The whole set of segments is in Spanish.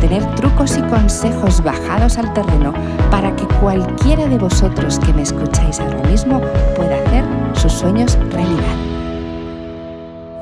tener trucos y consejos bajados al terreno para que cualquiera de vosotros que me escucháis ahora mismo pueda hacer sus sueños realidad.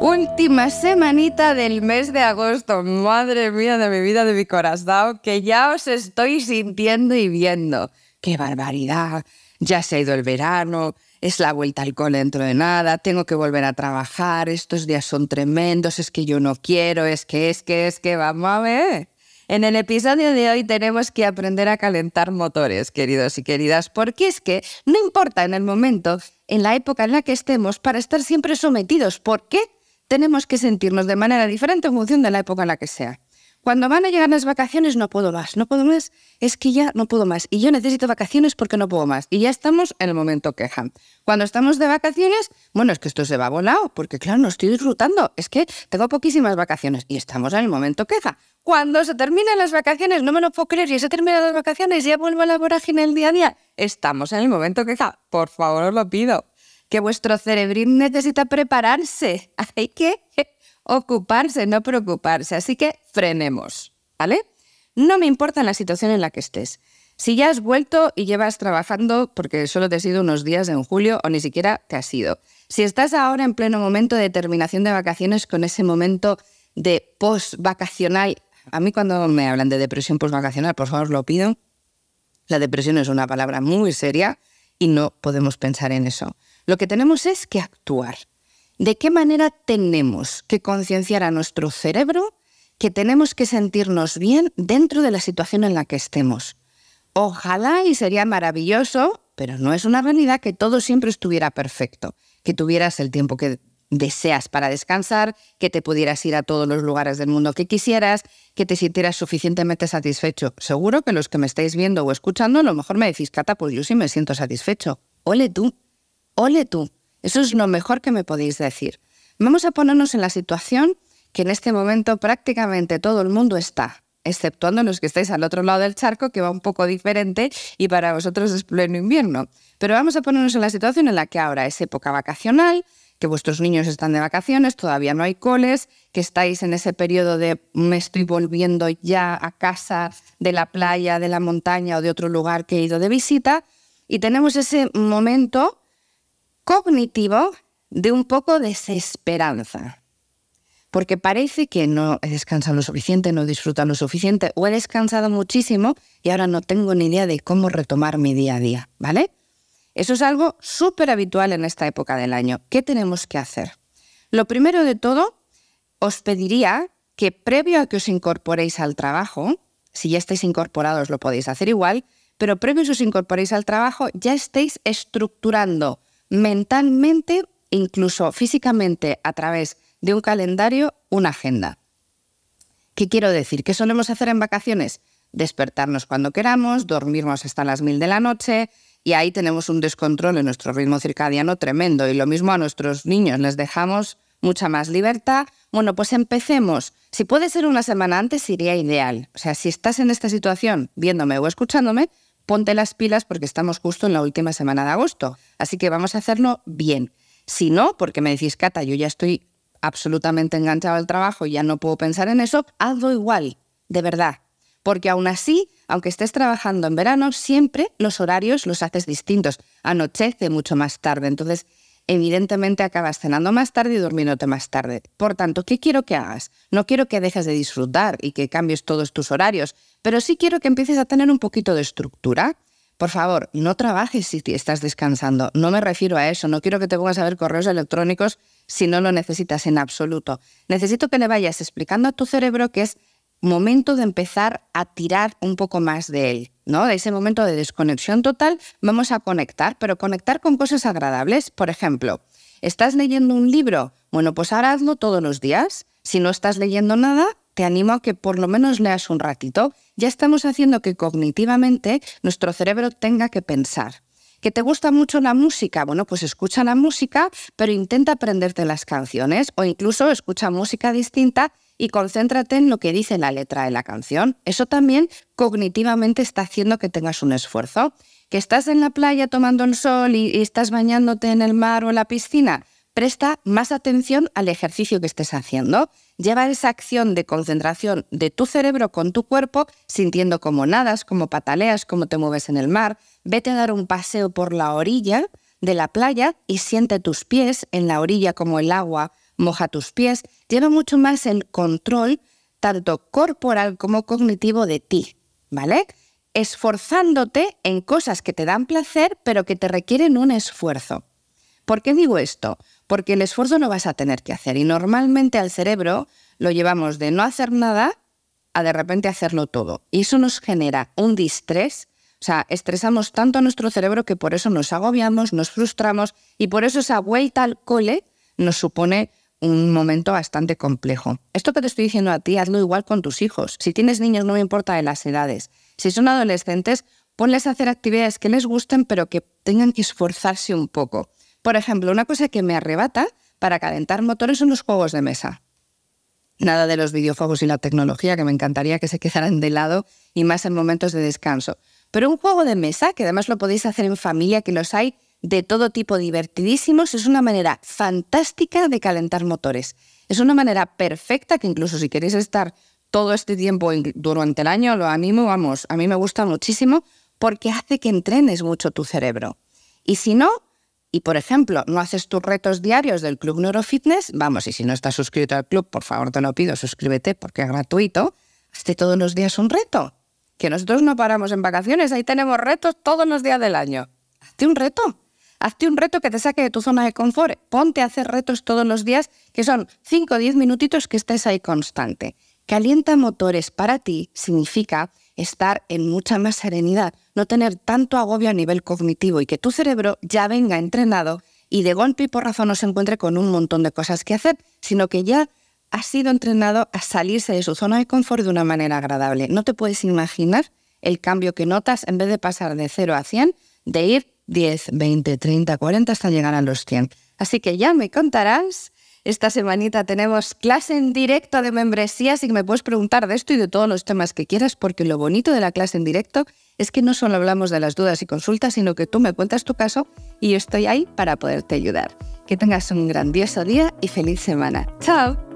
Última semanita del mes de agosto, madre mía de mi vida, de mi corazón, que ya os estoy sintiendo y viendo. ¡Qué barbaridad! Ya se ha ido el verano, es la vuelta al cole dentro de nada, tengo que volver a trabajar, estos días son tremendos, es que yo no quiero, es que, es que, es que, vamos a ver. En el episodio de hoy tenemos que aprender a calentar motores, queridos y queridas, porque es que no importa en el momento, en la época en la que estemos, para estar siempre sometidos. ¿Por qué? Tenemos que sentirnos de manera diferente en función de la época en la que sea. Cuando van a llegar las vacaciones no puedo más, no puedo más, es que ya no puedo más. Y yo necesito vacaciones porque no puedo más. Y ya estamos en el momento queja. Cuando estamos de vacaciones, bueno, es que esto se va volado, porque claro, no estoy disfrutando. Es que tengo poquísimas vacaciones y estamos en el momento queja. Cuando se terminan las vacaciones, no me lo puedo creer, y se terminan las vacaciones y ya vuelvo a la vorágine el día a día. Estamos en el momento queja. Por favor, os lo pido. Que vuestro cerebrín necesita prepararse. Hay que ocuparse, no preocuparse. Así que frenemos, ¿vale? No me importa la situación en la que estés. Si ya has vuelto y llevas trabajando porque solo te has ido unos días en julio o ni siquiera te has ido. Si estás ahora en pleno momento de terminación de vacaciones con ese momento de post-vacacional, a mí cuando me hablan de depresión post-vacacional, por favor lo pido. La depresión es una palabra muy seria y no podemos pensar en eso. Lo que tenemos es que actuar. ¿De qué manera tenemos que concienciar a nuestro cerebro que tenemos que sentirnos bien dentro de la situación en la que estemos? Ojalá y sería maravilloso, pero no es una realidad que todo siempre estuviera perfecto, que tuvieras el tiempo que deseas para descansar, que te pudieras ir a todos los lugares del mundo que quisieras, que te sintieras suficientemente satisfecho. Seguro que los que me estáis viendo o escuchando, a lo mejor me decís, Cata, pues yo sí me siento satisfecho. Ole tú, ole tú. Eso es lo mejor que me podéis decir. Vamos a ponernos en la situación que en este momento prácticamente todo el mundo está, exceptuando los que estáis al otro lado del charco, que va un poco diferente y para vosotros es pleno invierno. Pero vamos a ponernos en la situación en la que ahora es época vacacional, que vuestros niños están de vacaciones, todavía no hay coles, que estáis en ese periodo de me estoy volviendo ya a casa de la playa, de la montaña o de otro lugar que he ido de visita, y tenemos ese momento cognitivo de un poco desesperanza. Porque parece que no he descansado lo suficiente, no he disfrutado lo suficiente, o he descansado muchísimo y ahora no tengo ni idea de cómo retomar mi día a día, ¿vale? Eso es algo súper habitual en esta época del año. ¿Qué tenemos que hacer? Lo primero de todo, os pediría que previo a que os incorporéis al trabajo, si ya estáis incorporados lo podéis hacer igual, pero previo a que os incorporéis al trabajo ya estéis estructurando mentalmente, incluso físicamente, a través de un calendario, una agenda. ¿Qué quiero decir? ¿Qué solemos hacer en vacaciones? Despertarnos cuando queramos, dormirnos hasta las mil de la noche, y ahí tenemos un descontrol en nuestro ritmo circadiano tremendo. Y lo mismo a nuestros niños, les dejamos mucha más libertad. Bueno, pues empecemos. Si puede ser una semana antes, sería ideal. O sea, si estás en esta situación viéndome o escuchándome, ponte las pilas porque estamos justo en la última semana de agosto. Así que vamos a hacerlo bien. Si no, porque me decís, Cata, yo ya estoy absolutamente enganchado al trabajo y ya no puedo pensar en eso, hazlo igual, de verdad. Porque aún así, aunque estés trabajando en verano, siempre los horarios los haces distintos. Anochece mucho más tarde. Entonces, evidentemente acabas cenando más tarde y durmiéndote más tarde. Por tanto, ¿qué quiero que hagas? No quiero que dejes de disfrutar y que cambies todos tus horarios, pero sí quiero que empieces a tener un poquito de estructura. Por favor, no trabajes si estás descansando. No me refiero a eso. No quiero que te pongas a ver correos electrónicos si no lo necesitas en absoluto. Necesito que le vayas explicando a tu cerebro que es momento de empezar a tirar un poco más de él, ¿no? De ese momento de desconexión total, vamos a conectar, pero conectar con cosas agradables. Por ejemplo, ¿estás leyendo un libro? Bueno, pues ahora hazlo todos los días. Si no estás leyendo nada, te animo a que por lo menos leas un ratito. Ya estamos haciendo que cognitivamente nuestro cerebro tenga que pensar. ¿Que te gusta mucho la música? Bueno, pues escucha la música, pero intenta aprenderte las canciones o incluso escucha música distinta y concéntrate en lo que dice la letra de la canción. Eso también cognitivamente está haciendo que tengas un esfuerzo. ¿Que estás en la playa tomando el sol y, estás bañándote en el mar o en la piscina? Presta más atención al ejercicio que estés haciendo. Lleva esa acción de concentración de tu cerebro con tu cuerpo, sintiendo cómo nadas, cómo pataleas, cómo te mueves en el mar. Vete a dar un paseo por la orilla de la playa y siente tus pies en la orilla como el agua moja tus pies. Lleva mucho más el control, tanto corporal como cognitivo, de ti, ¿vale? Esforzándote en cosas que te dan placer, pero que te requieren un esfuerzo. ¿Por qué digo esto? porque el esfuerzo lo vas a tener que hacer y normalmente al cerebro lo llevamos de no hacer nada a de repente hacerlo todo. Y eso nos genera un distrés, o sea, estresamos tanto a nuestro cerebro que por eso nos agobiamos, nos frustramos y por eso esa vuelta al cole nos supone un momento bastante complejo. Esto que te estoy diciendo a ti, hazlo igual con tus hijos. Si tienes niños, no me importa de las edades. Si son adolescentes, ponles a hacer actividades que les gusten, pero que tengan que esforzarse un poco. Por ejemplo, una cosa que me arrebata para calentar motores son los juegos de mesa. Nada de los videojuegos y la tecnología, que me encantaría que se quedaran de lado y más en momentos de descanso. Pero un juego de mesa, que además lo podéis hacer en familia, que los hay de todo tipo divertidísimos, es una manera fantástica de calentar motores. Es una manera perfecta que incluso si queréis estar todo este tiempo durante el año, lo animo, vamos, a mí me gusta muchísimo porque hace que entrenes mucho tu cerebro. Y si no, y, por ejemplo, no haces tus retos diarios del Club Neurofitness, vamos, y si no estás suscrito al club, por favor te lo pido, suscríbete porque es gratuito, hazte todos los días un reto. Que nosotros no paramos en vacaciones, ahí tenemos retos todos los días del año. Hazte un reto. Hazte un reto que te saque de tu zona de confort. Ponte a hacer retos todos los días, que son 5 o 10 minutitos que estés ahí constante. Calienta motores para ti significa estar en mucha más serenidad, no tener tanto agobio a nivel cognitivo y que tu cerebro ya venga entrenado y de golpe y porrazo no se encuentre con un montón de cosas que hacer, sino que ya ha sido entrenado a salirse de su zona de confort de una manera agradable. No te puedes imaginar el cambio que notas en vez de pasar de 0 a 100, de ir 10, 20, 30, 40 hasta llegar a los 100. Así que ya me contarás esta semanita tenemos clase en directo de membresía, así que me puedes preguntar de esto y de todos los temas que quieras, porque lo bonito de la clase en directo es que no solo hablamos de las dudas y consultas, sino que tú me cuentas tu caso y yo estoy ahí para poderte ayudar. Que tengas un grandioso día y feliz semana. ¡Chao!